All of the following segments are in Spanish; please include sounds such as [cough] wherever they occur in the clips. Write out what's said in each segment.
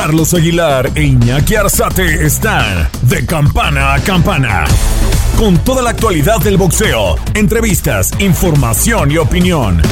Carlos Aguilar e Iñaki Arzate están de campana a campana. Con toda la actualidad del boxeo, entrevistas, información y opinión.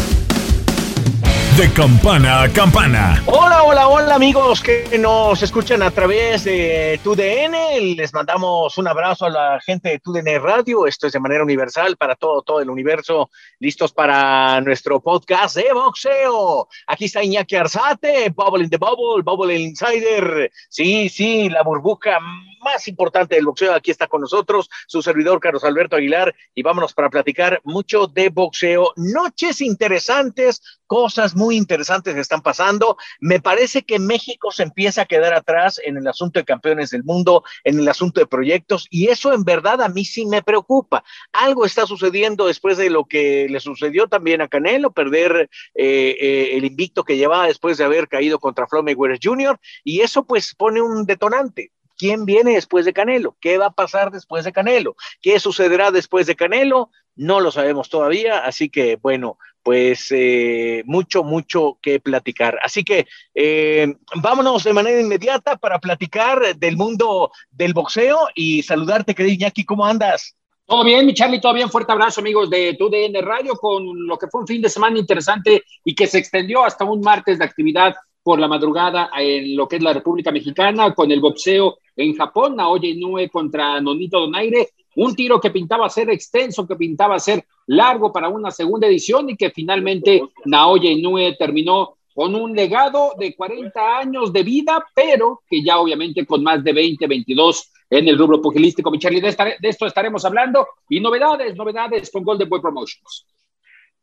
De campana a campana. Hola, hola, hola amigos que nos escuchan a través de TUDN. Les mandamos un abrazo a la gente de TUDN Radio. Esto es de manera universal para todo, todo el universo. Listos para nuestro podcast de boxeo. Aquí está Iñaki Arzate, Bubble in the Bubble, Bubble Insider. Sí, sí, la burbuja más importante del boxeo. Aquí está con nosotros su servidor Carlos Alberto Aguilar y vámonos para platicar mucho de boxeo. Noches interesantes, cosas muy interesantes están pasando. Me parece que México se empieza a quedar atrás en el asunto de campeones del mundo, en el asunto de proyectos y eso en verdad a mí sí me preocupa. Algo está sucediendo después de lo que le sucedió también a Canelo, perder eh, eh, el invicto que llevaba después de haber caído contra Floyd Mayweather Jr. y eso pues pone un detonante. ¿Quién viene después de Canelo? ¿Qué va a pasar después de Canelo? ¿Qué sucederá después de Canelo? No lo sabemos todavía, así que bueno, pues eh, mucho, mucho que platicar. Así que eh, vámonos de manera inmediata para platicar del mundo del boxeo y saludarte, querido Iñaki, ¿cómo andas? Todo bien, mi Charlie, todo bien. Fuerte abrazo, amigos de TUDN Radio, con lo que fue un fin de semana interesante y que se extendió hasta un martes de actividad por la madrugada en lo que es la República Mexicana, con el boxeo en Japón, Naoya Inoue contra Nonito Donaire, un tiro que pintaba ser extenso, que pintaba ser largo para una segunda edición y que finalmente Naoya Inoue terminó con un legado de 40 años de vida, pero que ya obviamente con más de 20, 22 en el rubro pugilístico. Mi Charlie, de, de esto estaremos hablando y novedades, novedades con Golden Boy Promotions.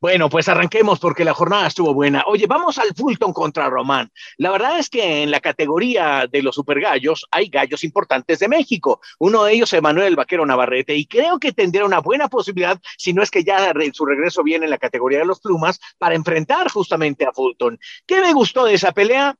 Bueno, pues arranquemos porque la jornada estuvo buena. Oye, vamos al Fulton contra Román. La verdad es que en la categoría de los supergallos hay gallos importantes de México. Uno de ellos es Manuel Vaquero Navarrete y creo que tendría una buena posibilidad, si no es que ya su regreso viene en la categoría de los plumas, para enfrentar justamente a Fulton. ¿Qué me gustó de esa pelea?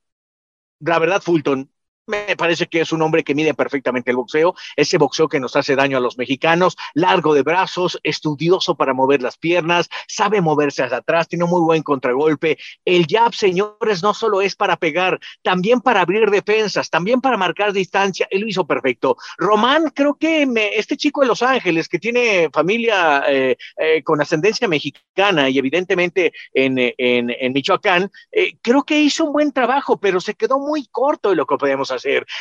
La verdad, Fulton me parece que es un hombre que mide perfectamente el boxeo, ese boxeo que nos hace daño a los mexicanos, largo de brazos, estudioso para mover las piernas, sabe moverse hacia atrás, tiene un muy buen contragolpe. El jab, señores, no solo es para pegar, también para abrir defensas, también para marcar distancia, él lo hizo perfecto. Román, creo que me, este chico de Los Ángeles, que tiene familia eh, eh, con ascendencia mexicana y evidentemente en, en, Michoacán, eh, creo que hizo un buen trabajo, pero se quedó muy corto de lo que podemos hacer.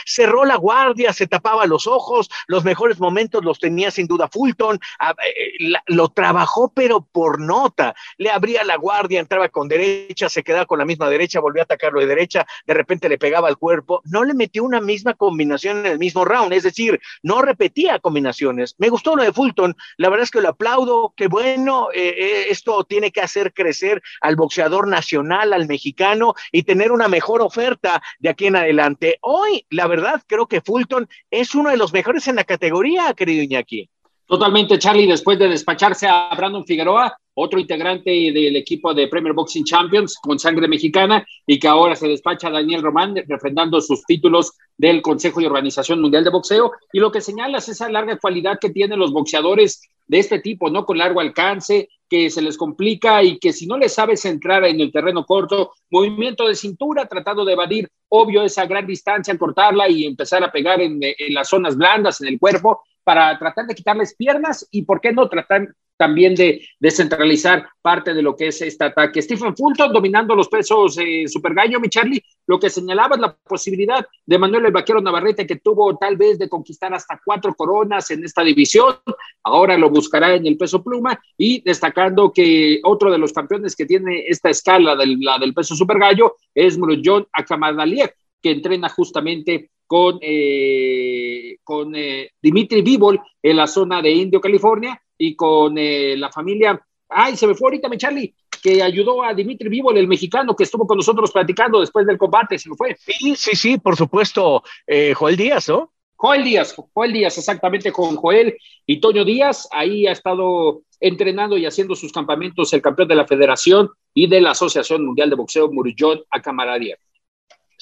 Cerró la guardia, se tapaba los ojos, los mejores momentos los tenía sin duda Fulton, eh, lo trabajó pero por nota, le abría la guardia, entraba con derecha, se quedaba con la misma derecha, volvió a atacarlo de derecha, de repente le pegaba al cuerpo, no le metió una misma combinación en el mismo round, es decir, no repetía combinaciones. Me gustó lo de Fulton, la verdad es que lo aplaudo, qué bueno, eh, eh, esto tiene que hacer crecer al boxeador nacional, al mexicano y tener una mejor oferta de aquí en adelante. Hoy, la verdad, creo que Fulton es uno de los mejores en la categoría, querido Iñaki. Totalmente, Charlie, después de despacharse a Brandon Figueroa, otro integrante del equipo de Premier Boxing Champions con sangre mexicana y que ahora se despacha Daniel Román refrendando sus títulos del Consejo de Organización Mundial de Boxeo y lo que señala es esa larga cualidad que tienen los boxeadores de este tipo, ¿no? Con largo alcance, que se les complica y que si no les sabes entrar en el terreno corto, movimiento de cintura, tratando de evadir, obvio, esa gran distancia, cortarla y empezar a pegar en, en las zonas blandas, en el cuerpo, para tratar de quitarles piernas y, ¿por qué no tratar también de descentralizar parte de lo que es este ataque. Stephen Fulton dominando los pesos eh, super gallo, mi Charlie, lo que señalaba es la posibilidad de Manuel el Vaquero Navarrete que tuvo tal vez de conquistar hasta cuatro coronas en esta división, ahora lo buscará en el peso pluma y destacando que otro de los campeones que tiene esta escala del, la del peso super gallo es John Akamadaliev, que entrena justamente con, eh, con eh, Dimitri Vivol en la zona de Indio, California, y con eh, la familia. Ay, se me fue ahorita, mi Charlie. que ayudó a Dimitri Vivo, el mexicano que estuvo con nosotros platicando después del combate, si lo fue. Sí, sí, sí, por supuesto, eh, Joel Díaz, ¿no? Joel Díaz, Joel Díaz, exactamente con Joel y Toño Díaz, ahí ha estado entrenando y haciendo sus campamentos el campeón de la Federación y de la Asociación Mundial de Boxeo, Murillón a Camaradia.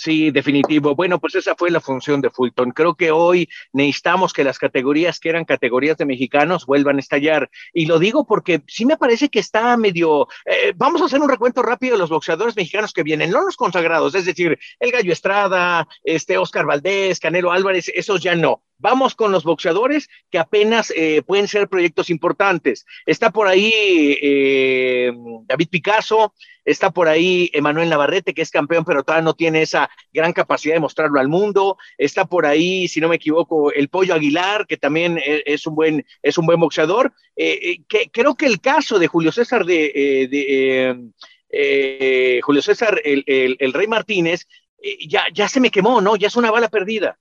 Sí, definitivo. Bueno, pues esa fue la función de Fulton. Creo que hoy necesitamos que las categorías que eran categorías de mexicanos vuelvan a estallar. Y lo digo porque sí me parece que está medio... Eh, vamos a hacer un recuento rápido de los boxeadores mexicanos que vienen, no los consagrados, es decir, el Gallo Estrada, este Oscar Valdés, Canelo Álvarez, esos ya no. Vamos con los boxeadores que apenas eh, pueden ser proyectos importantes. Está por ahí eh, David Picasso, está por ahí Emanuel Navarrete, que es campeón, pero todavía no tiene esa gran capacidad de mostrarlo al mundo. Está por ahí, si no me equivoco, el Pollo Aguilar, que también e, es un buen, es un buen boxeador. Eh, que, creo que el caso de Julio César de, Julio César, el, el, el Rey Martínez, ya, ya se me quemó, ¿no? Ya es una bala perdida.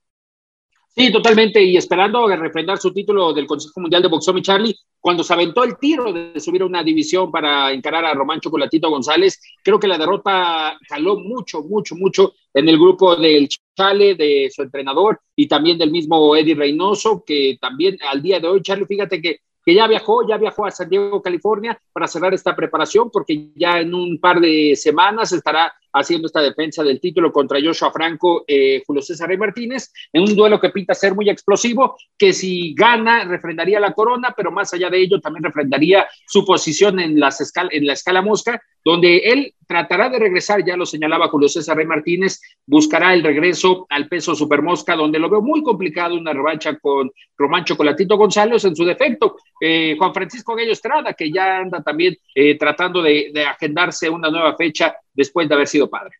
Sí, totalmente. Y esperando refrendar su título del Consejo Mundial de Boxeo, mi Charlie, cuando se aventó el tiro de subir a una división para encarar a Román Chocolatito González, creo que la derrota caló mucho, mucho, mucho en el grupo del Chale, de su entrenador y también del mismo Eddie Reynoso, que también al día de hoy, Charlie, fíjate que que ya viajó, ya viajó a San Diego, California, para cerrar esta preparación, porque ya en un par de semanas estará haciendo esta defensa del título contra Joshua Franco, eh, Julio César y Martínez, en un duelo que pinta ser muy explosivo, que si gana refrendaría la corona, pero más allá de ello también refrendaría su posición en, las escala, en la escala mosca, donde él tratará de regresar, ya lo señalaba Julio César Rey Martínez, buscará el regreso al peso supermosca, donde lo veo muy complicado una revancha con Román Chocolatito González en su defecto. Eh, Juan Francisco Gallo Estrada, que ya anda también eh, tratando de agendarse una nueva fecha después de haber sido padre.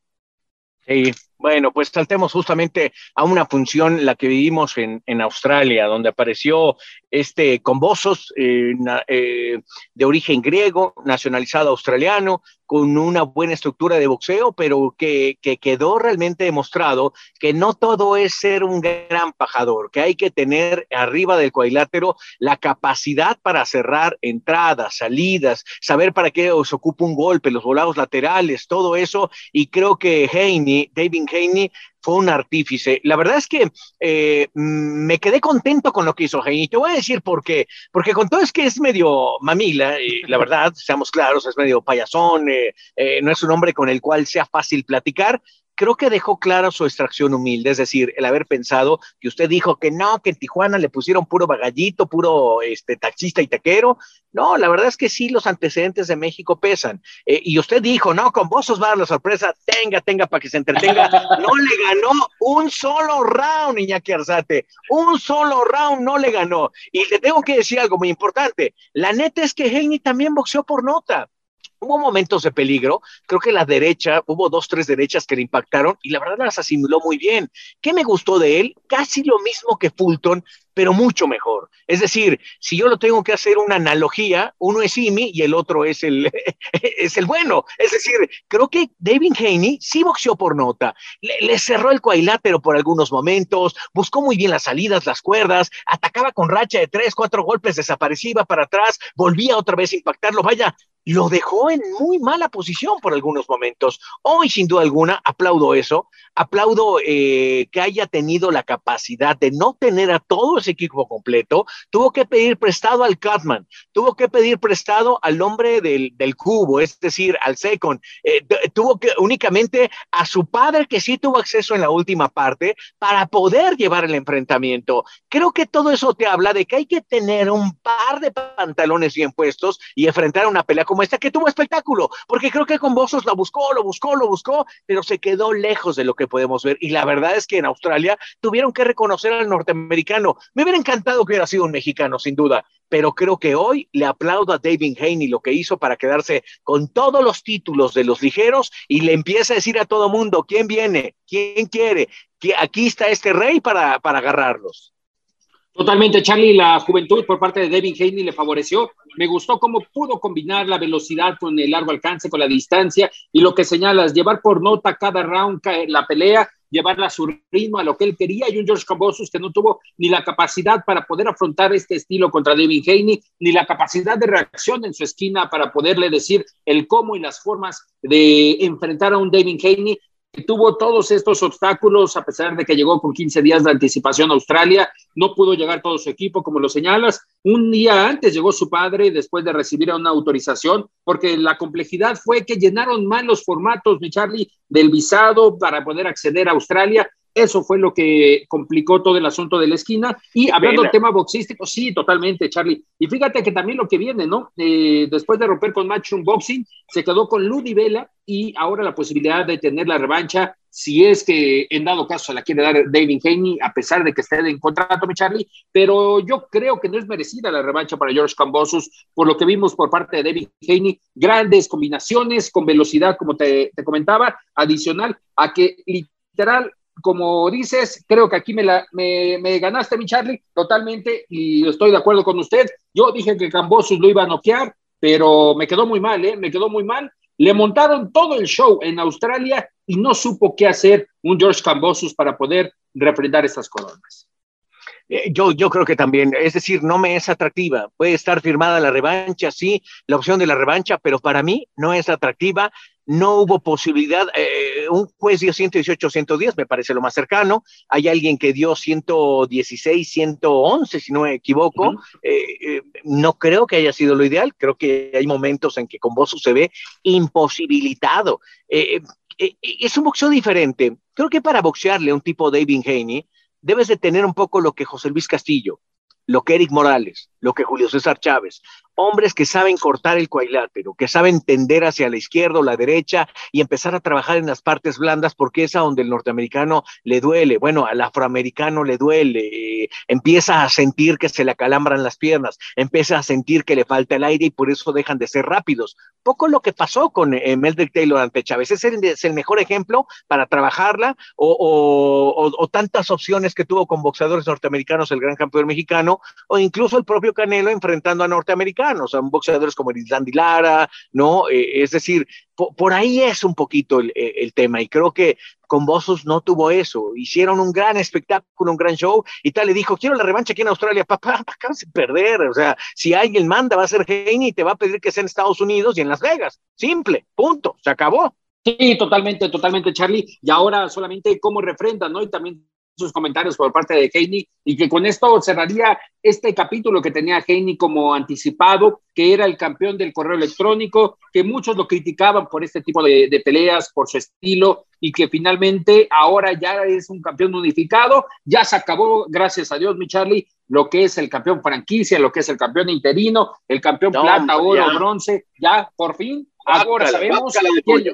Sí, bueno, pues saltemos justamente a una función, la que vivimos en, en Australia, donde apareció este Combosos eh, eh, de origen griego, nacionalizado australiano, con una buena estructura de boxeo, pero que, que, quedó realmente demostrado que no todo es ser un gran pajador, que hay que tener arriba del cuadrilátero la capacidad para cerrar entradas, salidas, saber para qué os ocupa un golpe, los volados laterales, todo eso, y creo que Haney, David Haney, fue un artífice. La verdad es que eh, me quedé contento con lo que hizo Heini. Te voy a decir por qué. Porque con todo es que es medio mamila, y [laughs] la verdad, seamos claros, es medio payasón, eh, eh, no es un hombre con el cual sea fácil platicar, creo que dejó clara su extracción humilde, es decir, el haber pensado que usted dijo que no, que en Tijuana le pusieron puro bagallito, puro este, taxista y tequero. No, la verdad es que sí, los antecedentes de México pesan. Eh, y usted dijo, no, con vos os va a dar la sorpresa, tenga, tenga para que se entretenga. [laughs] No le ganó un solo round, Iñaki Arzate, un solo round no le ganó. Y le tengo que decir algo muy importante. La neta es que Heini también boxeó por nota hubo momentos de peligro, creo que la derecha, hubo dos, tres derechas que le impactaron y la verdad las asimiló muy bien. ¿Qué me gustó de él? Casi lo mismo que Fulton, pero mucho mejor. Es decir, si yo lo tengo que hacer una analogía, uno es Imi y el otro es el, [laughs] es el bueno. Es decir, creo que David Haney sí boxeó por nota, le, cerró el cuadrilátero por algunos momentos, buscó muy bien las salidas, las cuerdas, atacaba con racha de tres, cuatro golpes, desaparecía para atrás, volvía otra vez a impactarlo. Vaya, lo dejó en muy mala posición por algunos momentos. Hoy, sin duda alguna, aplaudo eso, aplaudo eh, que haya tenido la capacidad de no tener a todo equipo completo, tuvo que pedir prestado al Catman, tuvo que pedir prestado al hombre del, del cubo, es decir, al Second, eh, tuvo que únicamente a su padre que sí tuvo acceso en la última parte para poder llevar el enfrentamiento. Creo que todo eso te habla de que hay que tener un par de pantalones bien puestos y enfrentar una pelea como esta que tuvo espectáculo, porque creo que con Bozos la buscó, lo buscó, lo buscó, pero se quedó lejos de lo que podemos ver. Y la verdad es que en Australia tuvieron que reconocer al norteamericano. Me hubiera encantado que hubiera sido un mexicano, sin duda, pero creo que hoy le aplaudo a David Haney lo que hizo para quedarse con todos los títulos de los ligeros y le empieza a decir a todo mundo quién viene, quién quiere, que aquí está este rey para, para agarrarlos. Totalmente, Charlie, la juventud por parte de David Haney le favoreció. Me gustó cómo pudo combinar la velocidad con el largo alcance, con la distancia y lo que señalas, llevar por nota cada round la pelea llevarla a su ritmo, a lo que él quería, y un George Cambosus que no tuvo ni la capacidad para poder afrontar este estilo contra David Haney, ni la capacidad de reacción en su esquina para poderle decir el cómo y las formas de enfrentar a un David Haney tuvo todos estos obstáculos, a pesar de que llegó con 15 días de anticipación a Australia, no pudo llegar todo su equipo, como lo señalas. Un día antes llegó su padre después de recibir una autorización, porque la complejidad fue que llenaron mal los formatos, mi Charlie, del visado para poder acceder a Australia eso fue lo que complicó todo el asunto de la esquina. Y hablando del tema boxístico, sí, totalmente, Charlie. Y fíjate que también lo que viene, ¿no? Eh, después de romper con Matchroom Boxing, se quedó con Ludi Vela y ahora la posibilidad de tener la revancha, si es que en dado caso la quiere dar David Haney, a pesar de que esté en contrato, mi Charlie. Pero yo creo que no es merecida la revancha para George Cambosus, por lo que vimos por parte de David Haney. Grandes combinaciones con velocidad, como te, te comentaba, adicional a que literal como dices, creo que aquí me, la, me, me, ganaste, mi Charlie, totalmente, y estoy de acuerdo con usted. Yo dije que Cambosus lo iba a noquear, pero me quedó muy mal, ¿eh? Me quedó muy mal. Le montaron todo el show en Australia y no supo qué hacer un George Cambosus para poder refrendar estas coronas. Eh, yo, yo creo que también, es decir, no me es atractiva. Puede estar firmada la revancha, sí, la opción de la revancha, pero para mí no es atractiva no hubo posibilidad, eh, un juez dio 118, 110, me parece lo más cercano, hay alguien que dio 116, 111, si no me equivoco, eh, eh, no creo que haya sido lo ideal, creo que hay momentos en que con vos se ve imposibilitado. es un boxeo diferente, creo que para boxearle a un tipo David Haney, debes de tener un poco lo que José Luis Castillo, lo que Eric Morales, lo que Julio César Chávez, hombres que saben cortar el cuadrilátero, que saben tender hacia la izquierda o la derecha y empezar a trabajar en las partes blandas porque es a donde el norteamericano le duele, bueno, al afroamericano le duele, empieza a sentir que se le acalambran las piernas, empieza a sentir que le falta el aire y por eso dejan de ser rápidos. Poco lo que pasó con eh, Meldrick Taylor ante Chávez, es el, es el, mejor ejemplo para trabajarla o, o, o tantas opciones que tuvo con boxeadores norteamericanos el gran campeón mexicano o incluso el propio Canelo enfrentando a norteamericanos, a boxeadores como Islandy Lara, ¿no? Eh, es decir, por, ahí es un poquito el, el, tema y creo que con Bossos no tuvo eso. Hicieron un gran espectáculo, un gran show y tal, le dijo, quiero la revancha aquí en Australia, papá, [laughs] acabas de perder. O sea, si alguien manda va a ser Heine y te va a pedir que sea en Estados Unidos y en Las Vegas. Simple, punto, se acabó. Sí, totalmente, totalmente, Charlie. Y ahora solamente cómo refrendan, ¿no? Y también sus comentarios por parte de Heini y que con esto cerraría este capítulo que tenía Heini como anticipado, que era el campeón del correo electrónico, que muchos lo criticaban por este tipo de, peleas, por su estilo y que finalmente ahora ya es un campeón unificado, ya se acabó, gracias a Dios, mi Charlie, lo que es el campeón franquicia, lo que es el campeón interino, el campeón plata, oro, bronce, ya por fin, ahora sabemos.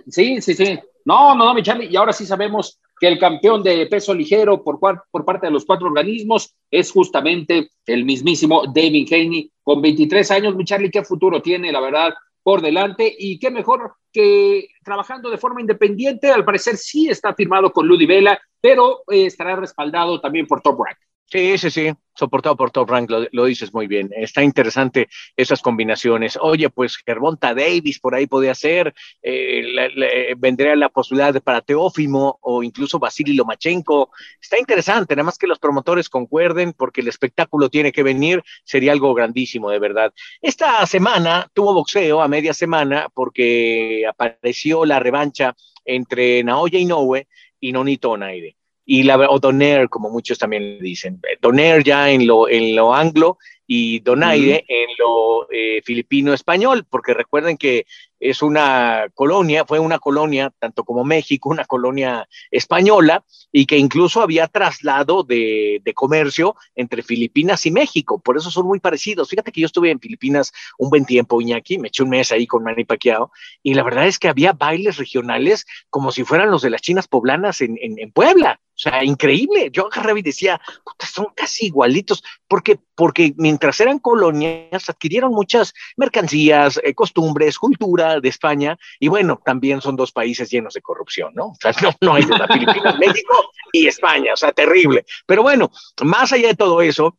sí, sí, sí. No, no, no, mi Charlie, y ahora sí sabemos que el campeón de peso ligero por, por parte de los cuatro organismos es justamente el mismísimo David Haney, con 23 años. Mi Charlie, ¿qué futuro tiene, la verdad, por delante? Y qué mejor que trabajando de forma independiente, al parecer sí está firmado con Ludi Vela, pero eh, estará respaldado también por Top Rank. Sí, sí, sí, soportado por Top Rank, lo, dices muy bien. Está interesante esas combinaciones. Oye, pues Gervonta Davis por ahí podría ser, eh, vendría la posibilidad de para Teófimo o incluso Vasily Lomachenko. Está interesante, nada más que los promotores concuerden porque el espectáculo tiene que venir, sería algo grandísimo, de verdad. Esta semana tuvo boxeo a media semana porque apareció la revancha entre Naoya Inoue y Nonito Onaire y la, o Donaire, como muchos también le dicen. Donaire ya en lo, en lo anglo y Donaire en lo eh, filipino-español, porque recuerden que es una colonia, fue una colonia, tanto como México, una colonia española, y que incluso había traslado de, de, comercio entre Filipinas y México, por eso son muy parecidos. Fíjate que yo estuve en Filipinas un buen tiempo, Iñaki, me eché un mes ahí con Manny Pacquiao, y la verdad es que había bailes regionales como si fueran los de las chinas poblanas en, en, en Puebla. O sea, increíble. Yo y decía, son casi igualitos, porque, porque mientras eran colonias adquirieron muchas mercancías, eh, costumbres, cultura de España, y bueno, también son dos países llenos de corrupción, ¿no? O sea, no, no hay de Filipinas, [laughs] México y España, o sea, terrible. Pero bueno, más allá de todo eso,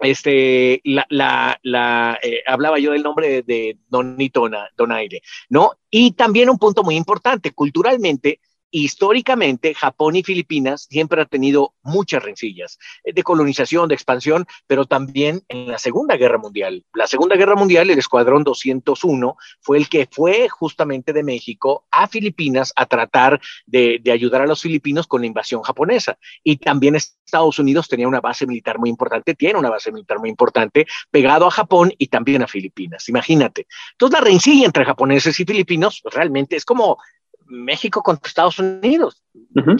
este, la, la, la eh, hablaba yo del nombre de, de Donito Donaire, ¿no? Y también un punto muy importante, culturalmente, históricamente Japón y Filipinas siempre han tenido muchas rencillas eh, de colonización, de expansión, pero también en la Segunda Guerra Mundial. La Segunda Guerra Mundial, el Escuadrón 201 fue el que fue justamente de México a Filipinas a tratar de, ayudar a los filipinos con la invasión japonesa. Y también Estados Unidos tenía una base militar muy importante, tiene una base militar muy importante pegado a Japón y también a Filipinas. Imagínate. Entonces la rencilla entre japoneses y filipinos pues, realmente es como México contra Estados Unidos,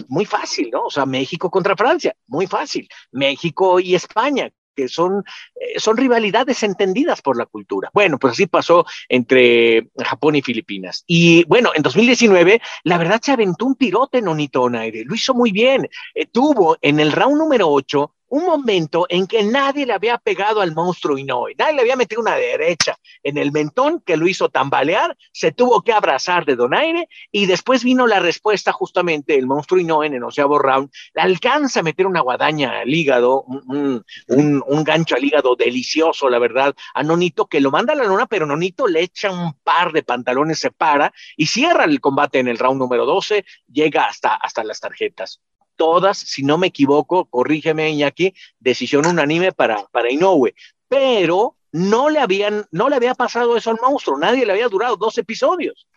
muy fácil, ¿no? O sea, México contra Francia, muy fácil. México y España, que son, eh, son rivalidades entendidas por la cultura. Bueno, pues así pasó entre Japón y Filipinas. Y bueno, en 2019, la verdad se aventó un pirote en Onito Aire, lo hizo muy bien. Eh, tuvo en el round número 8 un momento en que nadie le había pegado al monstruo Inoue, nadie le había metido una derecha en el mentón que lo hizo tambalear, se tuvo que abrazar de Donaire y después vino la respuesta justamente el monstruo Inoue en el onceavo round, le alcanza a meter una guadaña al hígado, un, un, gancho al hígado delicioso, la verdad, a Nonito que lo manda a la luna, pero Nonito le echa un par de pantalones, se para y cierra el combate en el round número 12, llega hasta, hasta las tarjetas todas, si no me equivoco, corrígeme Iñaki, decisión unánime para, para Inoue, pero no le, habían, no le había pasado eso al monstruo, nadie le había durado dos episodios.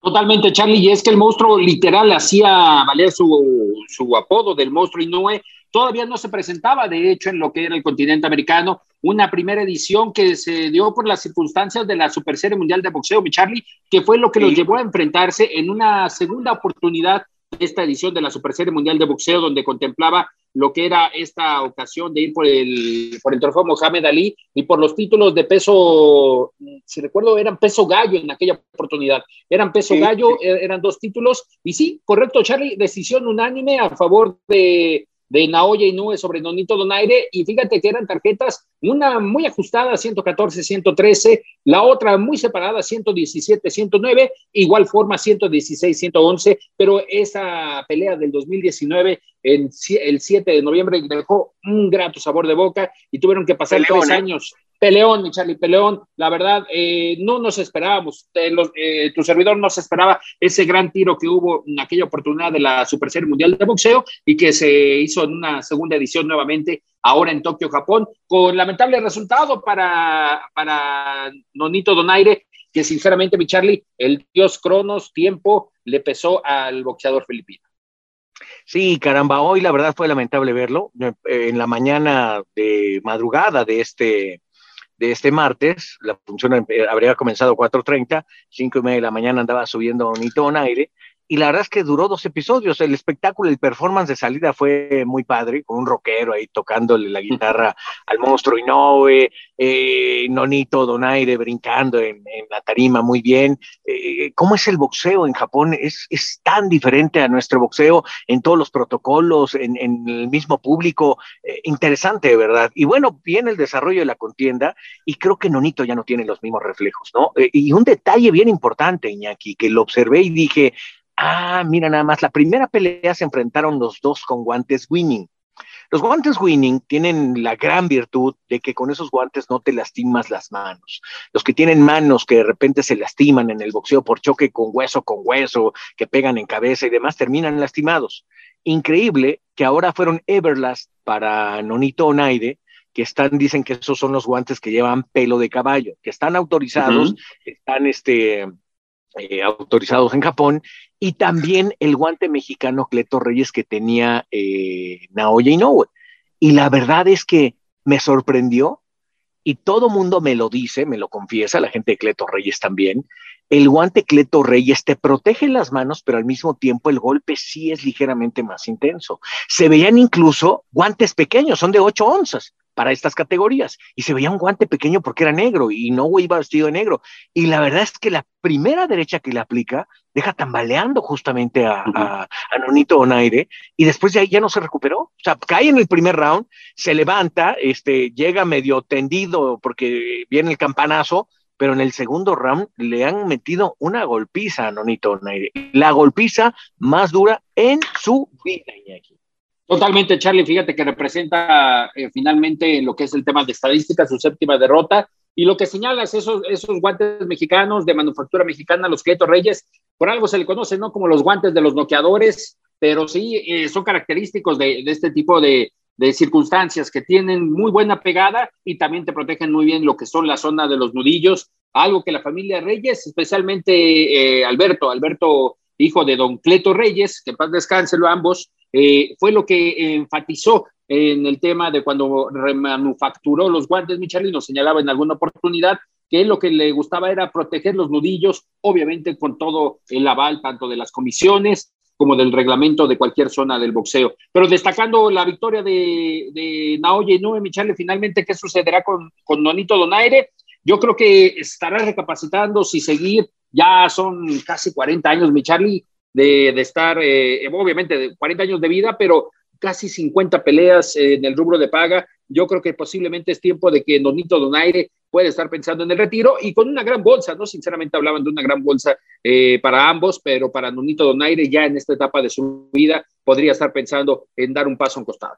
Totalmente, Charlie, y es que el monstruo literal hacía valer su, su apodo del monstruo Inoue, todavía no se presentaba, de hecho, en lo que era el continente americano, una primera edición que se dio por las circunstancias de la Super Serie Mundial de Boxeo, mi Charlie, que fue lo que los llevó a enfrentarse en una segunda oportunidad esta edición de la Super Serie Mundial de Boxeo, donde contemplaba lo que era esta ocasión de ir por el, por el trofeo Mohamed Ali y por los títulos de peso, si recuerdo, eran peso gallo en aquella oportunidad. Eran peso gallo, e-, eran dos títulos. Y sí, correcto, Charlie, decisión unánime a favor de de Naoya Inoue sobre Nonito Donaire y fíjate que eran tarjetas, una muy ajustada, 114, 113, la otra muy separada, 117, 109, igual forma 116, 111, pero esa pelea del 2019, en, el 7 de noviembre, dejó un grato sabor de boca y tuvieron que pasar tres ¿eh? años Peleón, mi Charlie, peleón. La verdad, eh, no nos esperábamos. Eh, tu servidor no se esperaba ese gran tiro que hubo en aquella oportunidad de la Super Serie Mundial de Boxeo y que se hizo en una segunda edición nuevamente ahora en Tokio, Japón, con lamentable resultado para, para Nonito Donaire, que sinceramente, mi Charlie, el dios Cronos, tiempo, le pesó al boxeador filipino. Sí, caramba, hoy la verdad fue lamentable verlo. Eh, en la mañana de madrugada de este de este martes, la función habría comenzado 4.30, 5 y media de la mañana andaba subiendo un hito en aire, y la verdad es que duró dos episodios. El espectáculo, el performance de salida fue muy padre, con un rockero ahí tocándole la guitarra [laughs] al monstruo Inoue, eh, Nonito Donaire brincando en, la tarima muy bien. Eh, ¿Cómo es el boxeo en Japón? Es, es, tan diferente a nuestro boxeo en todos los protocolos, en, el mismo público. Eh, interesante, ¿verdad? Y bueno, viene el desarrollo de la contienda y creo que Nonito ya no tiene los mismos reflejos, ¿no? Eh, y un detalle bien importante, Iñaki, que lo observé y dije, Ah, mira nada más, la primera pelea se enfrentaron los dos con guantes winning. Los guantes winning tienen la gran virtud de que con esos guantes no te lastimas las manos. Los que tienen manos que de repente se lastiman en el boxeo por choque con hueso con hueso, que pegan en cabeza y demás, terminan lastimados. Increíble que ahora fueron Everlast para Nonito Onaide, que están, dicen que esos son los guantes que llevan pelo de caballo, que están autorizados, están este, eh, autorizados en Japón, y también el guante mexicano Cleto Reyes que tenía eh, Naoya Inoue. Y la verdad es que me sorprendió, y todo mundo me lo dice, me lo confiesa, la gente de Cleto Reyes también, el guante Cleto Reyes te protege las manos, pero al mismo tiempo el golpe sí es ligeramente más intenso. Se veían incluso guantes pequeños, son de 8 onzas, para estas categorías. Y se veía un guante pequeño porque era negro y no iba vestido de negro. Y la verdad es que la primera derecha que le aplica deja tambaleando justamente a, a, Nonito Onaire y después de ahí ya no se recuperó. O sea, cae en el primer round, se levanta, este, llega medio tendido porque viene el campanazo, pero en el segundo round le han metido una golpiza a Nonito Onaire. La golpiza más dura en su vida, Iñaki. Totalmente, Charlie. Fíjate que representa eh, finalmente lo que es el tema de estadística, su séptima derrota. Y lo que señalas, esos, esos guantes mexicanos de manufactura mexicana, los Queto Reyes, por algo se le conoce, ¿no? Como los guantes de los noqueadores, pero sí eh, son característicos de, este tipo de, de, circunstancias que tienen muy buena pegada y también te protegen muy bien lo que son la zona de los nudillos, algo que la familia Reyes, especialmente eh, Alberto, Alberto, hijo de don Cleto Reyes, que paz descanse ambos, eh, fue lo que enfatizó en el tema de cuando remanufacturó los guantes, Michelin nos señalaba en alguna oportunidad que lo que le gustaba era proteger los nudillos, obviamente con todo el aval tanto de las comisiones como del reglamento de cualquier zona del boxeo. Pero destacando la victoria de, de Naoya Inoue, Michele, finalmente, ¿qué sucederá con, con Nonito Donaire? Yo creo que estará recapacitando si seguir, ya son casi 40 años, mi de, estar, eh, obviamente, de 40 años de vida, pero casi 50 peleas en el rubro de paga. Yo creo que posiblemente es tiempo de que Nonito Donaire puede estar pensando en el retiro y con una gran bolsa, ¿no? Sinceramente hablaban de una gran bolsa eh, para ambos, pero para Nonito Donaire ya en esta etapa de su vida podría estar pensando en dar un paso un costado.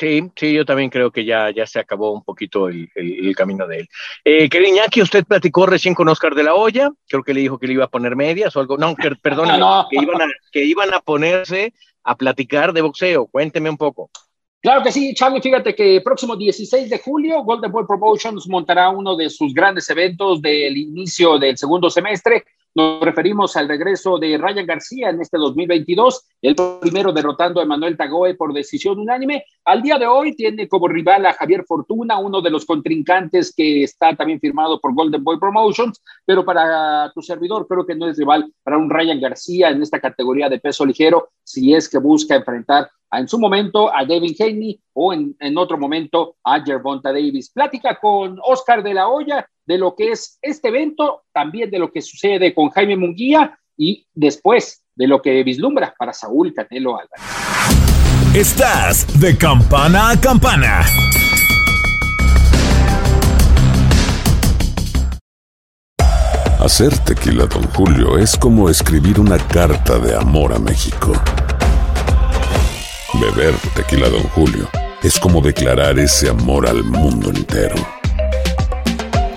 Sí, sí, yo también creo que ya, ya se acabó un poquito el, el, el camino de él. Eh, Iñaki, usted platicó recién con Oscar de la Hoya, creo que le dijo que le iba a poner medias o algo, no, que, perdón, no. que, iban a, que iban a ponerse a platicar de boxeo. Cuénteme un poco. Claro que sí, Charlie, fíjate que próximo 16 de julio Golden Boy Promotions montará uno de sus grandes eventos del inicio del segundo semestre. Nos referimos al regreso de Ryan García en este 2022, el primero derrotando a Emanuel Tagoe por decisión unánime. Al día de hoy tiene como rival a Javier Fortuna, uno de los contrincantes que está también firmado por Golden Boy Promotions, pero para tu servidor creo que no es rival para un Ryan García en esta categoría de peso ligero, si es que busca enfrentar en su momento a Devin Haney o en, en otro momento a Gervonta Davis. Plática con Oscar de la Hoya de lo que es este evento, también de lo que sucede con Jaime Munguía y después de lo que vislumbra para Saúl Canelo Álvarez. Estás de campana a campana. Hacer tequila, don Julio, es como escribir una carta de amor a México. Beber tequila, don Julio, es como declarar ese amor al mundo entero.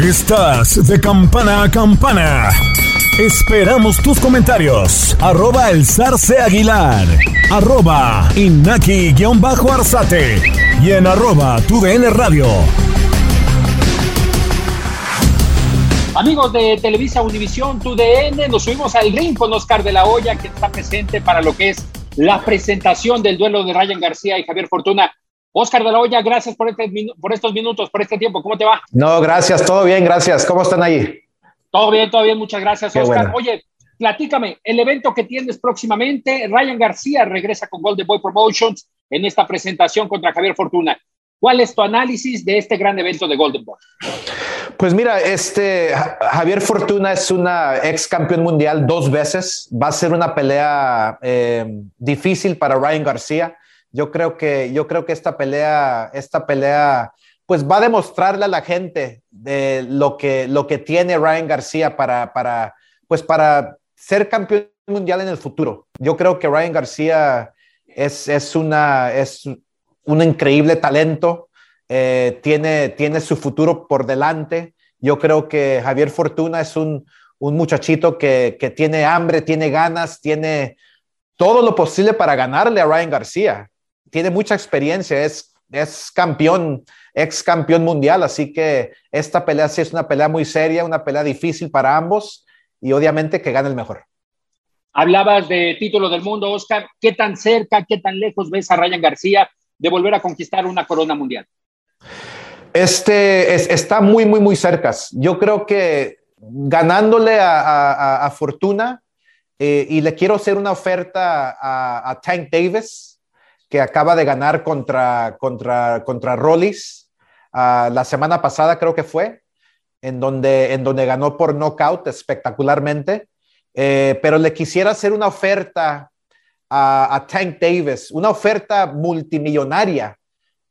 Estás de campana a campana. Esperamos tus comentarios. Arroba el zarce aguilar. Arroba inaki-arzate. Y en arroba tu radio. Amigos de Televisa Univisión, tu DN, nos subimos al ring con Oscar de la Hoya, que está presente para lo que es la presentación del duelo de Ryan García y Javier Fortuna. Oscar de la Hoya, gracias por, este, por estos minutos, por este tiempo. ¿Cómo te va? No, gracias, todo bien, gracias. ¿Cómo están ahí? Todo bien, todo bien, muchas gracias, Qué Oscar. Oye, platícame, el evento que tienes próximamente, Ryan García regresa con Golden Boy Promotions, en esta presentación contra Javier Fortuna. ¿Cuál es tu análisis de este gran evento de Golden Boy? Pues mira, este Javier Fortuna es una ex campeón mundial dos veces. Va a ser una pelea eh, difícil para Ryan García. Yo creo que, yo creo que esta pelea, esta pelea, pues va a demostrarle a la gente de lo que, lo que tiene Ryan García para, para, pues para ser campeón mundial en el futuro. Yo creo que Ryan García es, es una, es un increíble talento, eh, tiene, tiene su futuro por delante. Yo creo que Javier Fortuna es un, un muchachito que, que, tiene hambre, tiene ganas, tiene todo lo posible para ganarle a Ryan García. Tiene mucha experiencia, es, es campeón, ex campeón mundial, así que esta pelea sí es una pelea muy seria, una pelea difícil para ambos y obviamente que gane el mejor. Hablabas de título del mundo, Oscar. ¿Qué tan cerca, qué tan lejos ves a Ryan García de volver a conquistar una corona mundial? Este está muy, muy, muy cerca. Yo creo que ganándole a, Fortuna, eh, y le quiero hacer una oferta a, Tank Davis, que acaba de ganar contra, contra, contra Rollis ah, la semana pasada, creo que fue, en donde, en donde ganó por knockout espectacularmente. Eh, pero le quisiera hacer una oferta a, Tank Davis, una oferta multimillonaria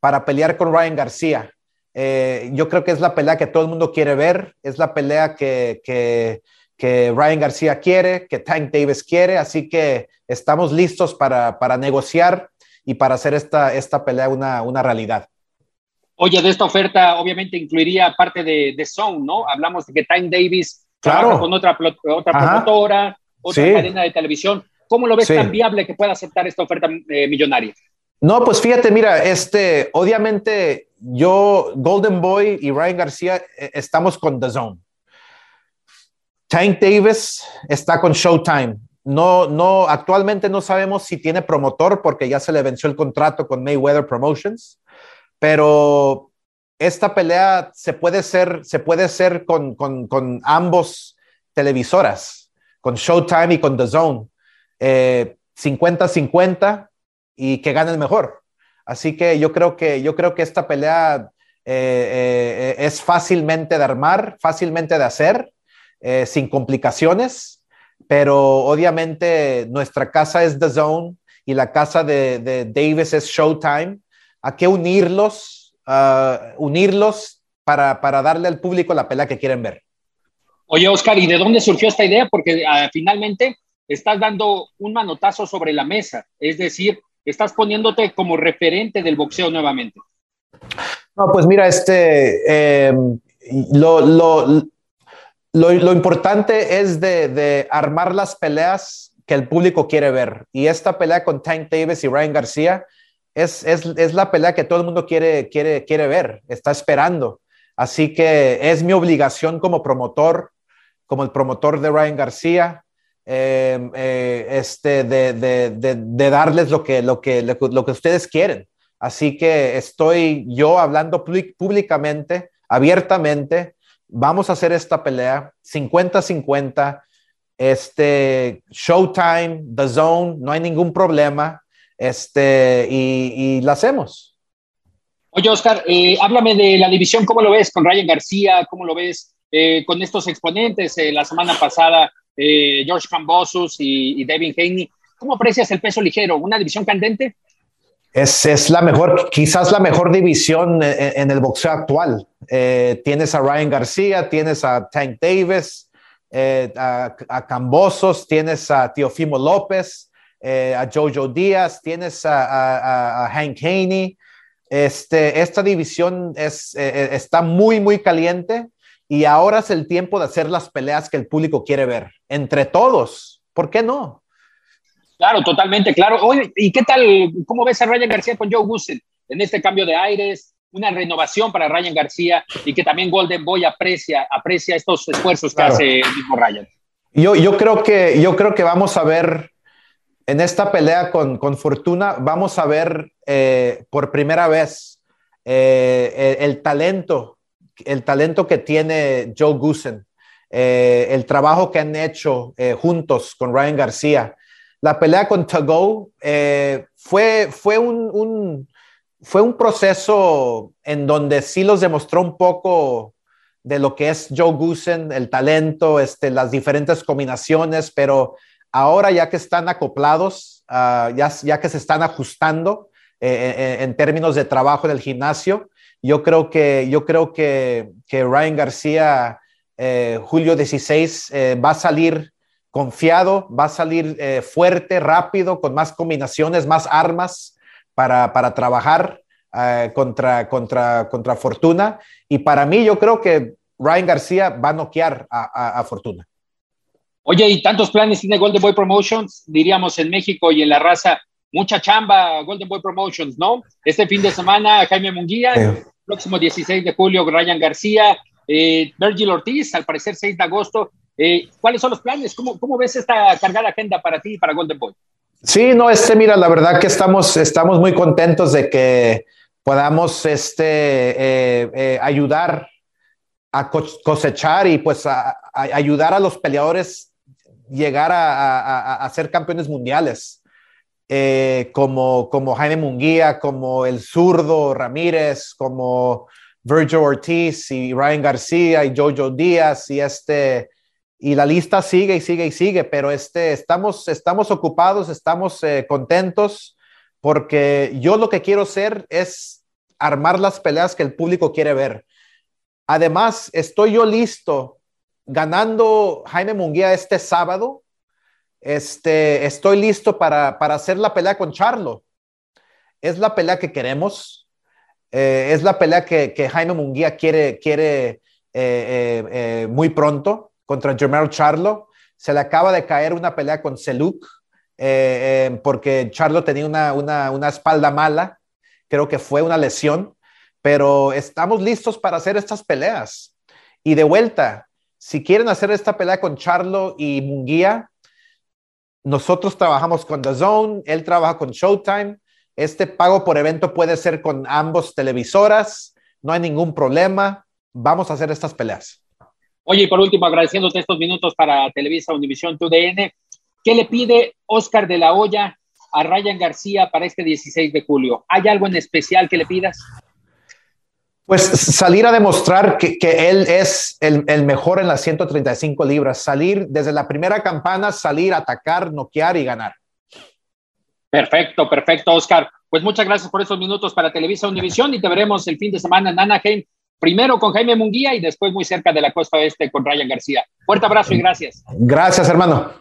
para pelear con Ryan García. Eh, yo creo que es la pelea que todo el mundo quiere ver, es la pelea que, que, que, Ryan García quiere, que Tank Davis quiere, así que estamos listos para, para negociar y para hacer esta, esta pelea una, una, realidad. Oye, de esta oferta obviamente incluiría parte de, de Zone, ¿no? Hablamos de que Tank Davis trabaja con otra, otra promotora, otra cadena de televisión. ¿Cómo lo ves tan viable que pueda aceptar esta oferta eh, millonaria? No, pues fíjate, mira, este, obviamente yo, Golden Boy y Ryan García eh, estamos con The Zone. Tank Davis está con Showtime. No, no, actualmente no sabemos si tiene promotor porque ya se le venció el contrato con Mayweather Promotions, pero esta pelea se puede hacer, se puede hacer con, con, ambos televisoras, con Showtime y con The Zone. 50-50 eh, y que gane el mejor. Así que yo creo que, yo creo que esta pelea eh, eh, es fácilmente de armar, fácilmente de hacer, sin complicaciones, pero obviamente nuestra casa es The Zone y la casa de, Davis es Showtime. Hay que unirlos, uh, unirlos para, para darle al público la pelea que quieren ver. Oye, Oscar, ¿y de dónde surgió esta idea? Porque uh, finalmente estás dando un manotazo sobre la mesa, es decir, estás poniéndote como referente del boxeo nuevamente. No, pues mira, este, em, lo, lo, lo, importante es de, de, armar las peleas que el público quiere ver. Y esta pelea con Tank Davis y Ryan García es, es, es la pelea que todo el mundo quiere, quiere, quiere ver, está esperando. Así que es mi obligación como promotor, como el promotor de Ryan García, Em, eh, este, de, de, de, darles lo que, lo, que, lo que ustedes quieren. Así que estoy yo hablando públicamente, abiertamente. Vamos a hacer esta pelea 50-50. Este, Showtime, The Zone, no hay ningún problema. Este, y, y la hacemos. Oye, Oscar, eh, háblame de la división, ¿cómo lo ves con Ryan García? ¿Cómo lo ves eh, con estos exponentes? la semana pasada eh, George Cambosus y, y Devin Haney. ¿Cómo aprecias el peso ligero? ¿Una división candente? Es, es, la mejor, quizás la mejor división en, el boxeo actual. Eh, tienes a Ryan García, tienes a Tank Davis, eh, a, a, Cambosos, tienes a Teofimo López, a Jojo Díaz, tienes a, a Hank Haney. Este, esta división es, está muy, muy caliente y ahora es el tiempo de hacer las peleas que el público quiere ver, entre todos. ¿Por qué no? Claro, totalmente, claro. Oye, ¿y qué tal? ¿Cómo ves a Ryan García con Joe Gusten en este cambio de aires? Una renovación para Ryan García y que también Golden Boy aprecia, aprecia estos esfuerzos que hace el mismo Ryan. Yo, yo, creo que, yo creo que vamos a ver en esta pelea con, con Fortuna, vamos a ver eh, por primera vez eh, el, el talento el talento que tiene Joe Gusen, eh, el trabajo que han hecho juntos con Ryan García. La pelea con Tago eh, fue, fue, un, fue un proceso en donde sí los demostró un poco de lo que es Joe Goosen, el talento, este, las diferentes combinaciones, pero ahora ya que están acoplados, ah, ya, ya que se están ajustando eh, eh, en términos de trabajo en el gimnasio, yo creo que, yo creo que, que Ryan García, julio 16, va a salir confiado, va a salir eh, fuerte, rápido, con más combinaciones, más armas para, para trabajar eh, contra, contra, contra Fortuna. Y para mí, yo creo que Ryan García va a noquear a, Fortuna. Oye, y tantos planes tiene Golden Boy Promotions, diríamos en México y en la raza. Mucha chamba, Golden Boy Promotions, ¿no? Este fin de semana, Jaime Munguía, próximo 16 de julio, Ryan García, eh, Virgil Ortiz, al parecer 6 de agosto, eh, ¿Cuáles son los planes? ¿Cómo, ¿Cómo, ves esta cargada agenda para ti y para Golden Boy? Sí, no, este, mira, la verdad que estamos, estamos muy contentos de que podamos este, eh, eh, ayudar a cosechar y pues a, ayudar a los peleadores llegar a, a ser campeones mundiales. como, como Jaime Munguía, como el zurdo Ramírez, como Virgil Ortiz y Ryan García y Jojo Díaz y este y la lista sigue y sigue y sigue, pero este, estamos, estamos ocupados, estamos eh, contentos, porque yo lo que quiero hacer es armar las peleas que el público quiere ver. Además, estoy yo listo ganando Jaime Munguía este sábado. Este, estoy listo para, para hacer la pelea con Charlo. Es la pelea que queremos. Eh, es la pelea que, que Jaime Munguía quiere, quiere eh, muy pronto contra Jermel Charlo. Se le acaba de caer una pelea con Seluk eh, eh, porque Charlo tenía una, una, una espalda mala. Creo que fue una lesión, pero estamos listos para hacer estas peleas. Y de vuelta, si quieren hacer esta pelea con Charlo y Munguía, nosotros trabajamos con The Zone, él trabaja con Showtime. Este pago por evento puede ser con ambos televisoras, no hay ningún problema. Vamos a hacer estas peleas. Oye, y por último, agradeciéndote estos minutos para Televisa Univisión TUDN, ¿qué le pide Oscar de la Hoya a Ryan García para este 16 de julio? ¿Hay algo en especial que le pidas? Pues salir a demostrar que, él es el, mejor en las 135 libras, salir desde la primera campana, salir, atacar, noquear y ganar. Perfecto, perfecto, Oscar. Pues muchas gracias por estos minutos para Televisa Univisión y te veremos el fin de semana en Anaheim primero con Jaime Munguía y después muy cerca de la costa oeste con Ryan García. Fuerte abrazo y gracias. Gracias, hermano.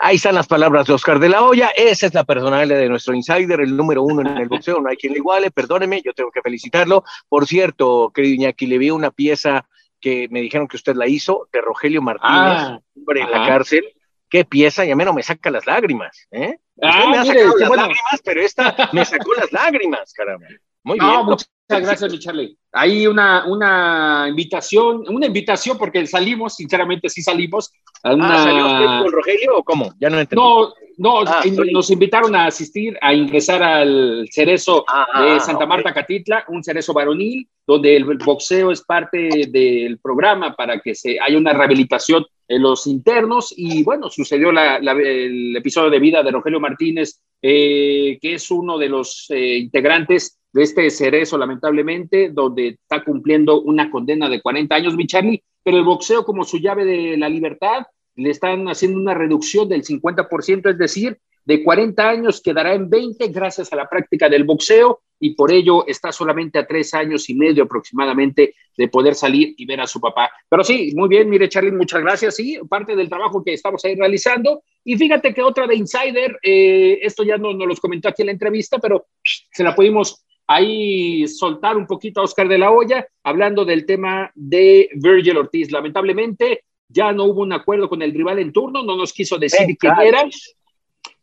Ahí están las palabras de Oscar de la Hoya. Esa es la personalidad de nuestro insider, el número uno en el boxeo. No hay quien le iguale. Perdóneme, yo tengo que felicitarlo. Por cierto, querido Iñaki, le vi una pieza que me dijeron que usted la hizo de Rogelio Martínez, ah, en la cárcel. Qué pieza, y a mí no me saca las lágrimas. ¿eh? Ah, me ha sacado las lágrimas, pero esta me sacó las lágrimas, caramba. Muy bien. Muchas gracias, mi Charlie. Hay una, una invitación, una invitación porque salimos, sinceramente sí salimos. A ah, ¿Salió usted con Rogelio o cómo? Ya no entendí. No, no, ah, nos invitaron a asistir, a ingresar al cerezo ah, de Santa Marta Catitla, un cerezo varonil, donde el boxeo es parte del programa para que se haya una rehabilitación en los internos. Y bueno, sucedió el episodio de vida de Rogelio Martínez, eh, que es uno de los eh, integrantes de este cerezo, lamentablemente, donde está cumpliendo una condena de 40 años, mi Charlie, pero el boxeo como su llave de la libertad, le están haciendo una reducción del 50%, es decir, de 40 años quedará en 20 gracias a la práctica del boxeo y por ello está solamente a tres años y medio aproximadamente de poder salir y ver a su papá. Pero sí, muy bien, mire Charlie, muchas gracias. Sí, parte del trabajo que estamos ahí realizando. Y fíjate que otra de Insider, eh, esto ya no nos lo comentó aquí en la entrevista, pero se la pudimos ahí soltar un poquito a Oscar de la Hoya, hablando del tema de Virgil Ortiz. Lamentablemente, ya no hubo un acuerdo con el rival en turno, no nos quiso decir quién era,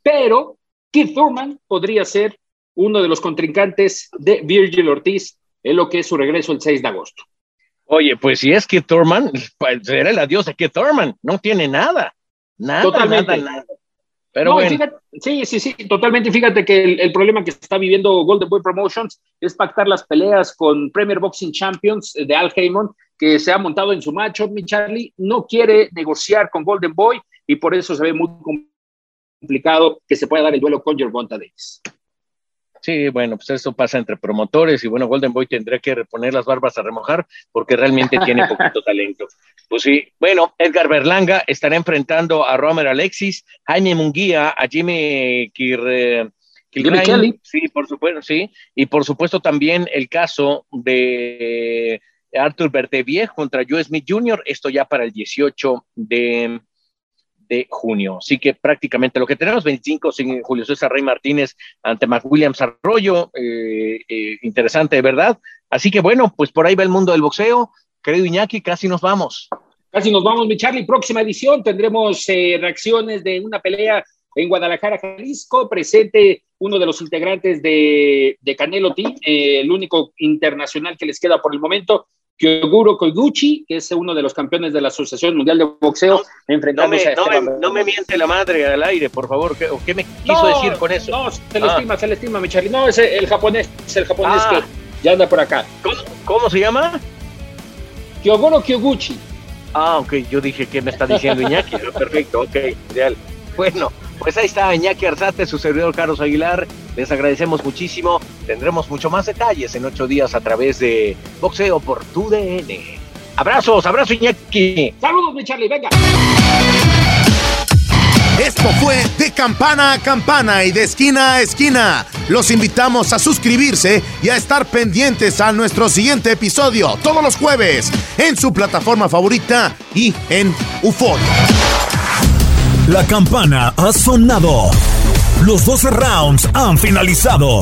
pero Keith Thurman podría ser uno de los contrincantes de Virgil Ortiz en lo que es su regreso el 6 de agosto. Oye, pues si es Keith Thurman, pues será el adiós de Keith Thurman, no tiene nada, nada, Totalmente. nada, nada. Pero sí, sí, sí, totalmente. Fíjate que el, problema que está viviendo Golden Boy Promotions es pactar las peleas con Premier Boxing Champions de Al Heyman, que se ha montado en su macho. Mi Charlie no quiere negociar con Golden Boy y por eso se ve muy complicado que se pueda dar el duelo con Gervonta Davis. Sí, bueno, pues eso pasa entre promotores y bueno, Golden Boy tendrá que reponer las barbas a remojar porque realmente tiene [laughs] poquito talento. Pues sí, bueno, Edgar Berlanga estará enfrentando a Romer Alexis, Jaime Munguía, a Jimmy Kir, Kelly. Sí, por supuesto, sí. Y por supuesto también el caso de Arthur Bertevier contra Joe Smith Jr., esto ya para el 18 de de junio. Así que prácticamente lo que tenemos, 25 sin Julio César Rey Martínez ante Williams Arroyo, eh, eh, interesante, ¿verdad? Así que bueno, pues por ahí va el mundo del boxeo. Querido Iñaki, casi nos vamos. Casi nos vamos, mi Charlie. Próxima edición tendremos eh, reacciones de una pelea en Guadalajara, Jalisco. Presente uno de los integrantes de, de Canelo Team, el único internacional que les queda por el momento. Kyoguro Koiguchi, que es uno de los campeones de la Asociación Mundial de Boxeo, enfrentándose no me, no, me, miente la madre al aire, por favor. ¿Qué, qué me quiso decir con eso? No, se le ah. estima, se le estima, mi Charlie. No, es el japonés, es el japonés ah. que ya anda por acá. ¿Cómo, se llama? Kyoguro Kyoguchi. Ah, ok, yo dije que me está diciendo Iñaki. Perfecto, ok, ideal. Bueno, pues ahí está Iñaki Arzate, su servidor Carlos Aguilar. Les agradecemos muchísimo. Tendremos mucho más detalles en ocho días a través de Boxeo por tu DN. Abrazos, abrazo Iñaki. Saludos, mi Charlie, venga. Esto fue de campana a campana y de esquina a esquina. Los invitamos a suscribirse y a estar pendientes a nuestro siguiente episodio todos los jueves en su plataforma favorita y en UFO. La campana ha sonado. Los 12 rounds han finalizado.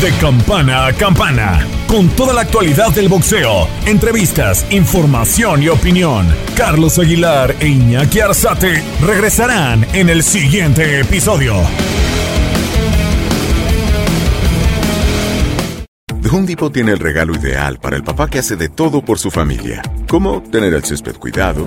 De campana a campana, con toda la actualidad del boxeo, entrevistas, información y opinión. Carlos Aguilar e Iñaki Arzate regresarán en el siguiente episodio. The Home Depot tiene el regalo ideal para el papá que hace de todo por su familia, como tener el césped cuidado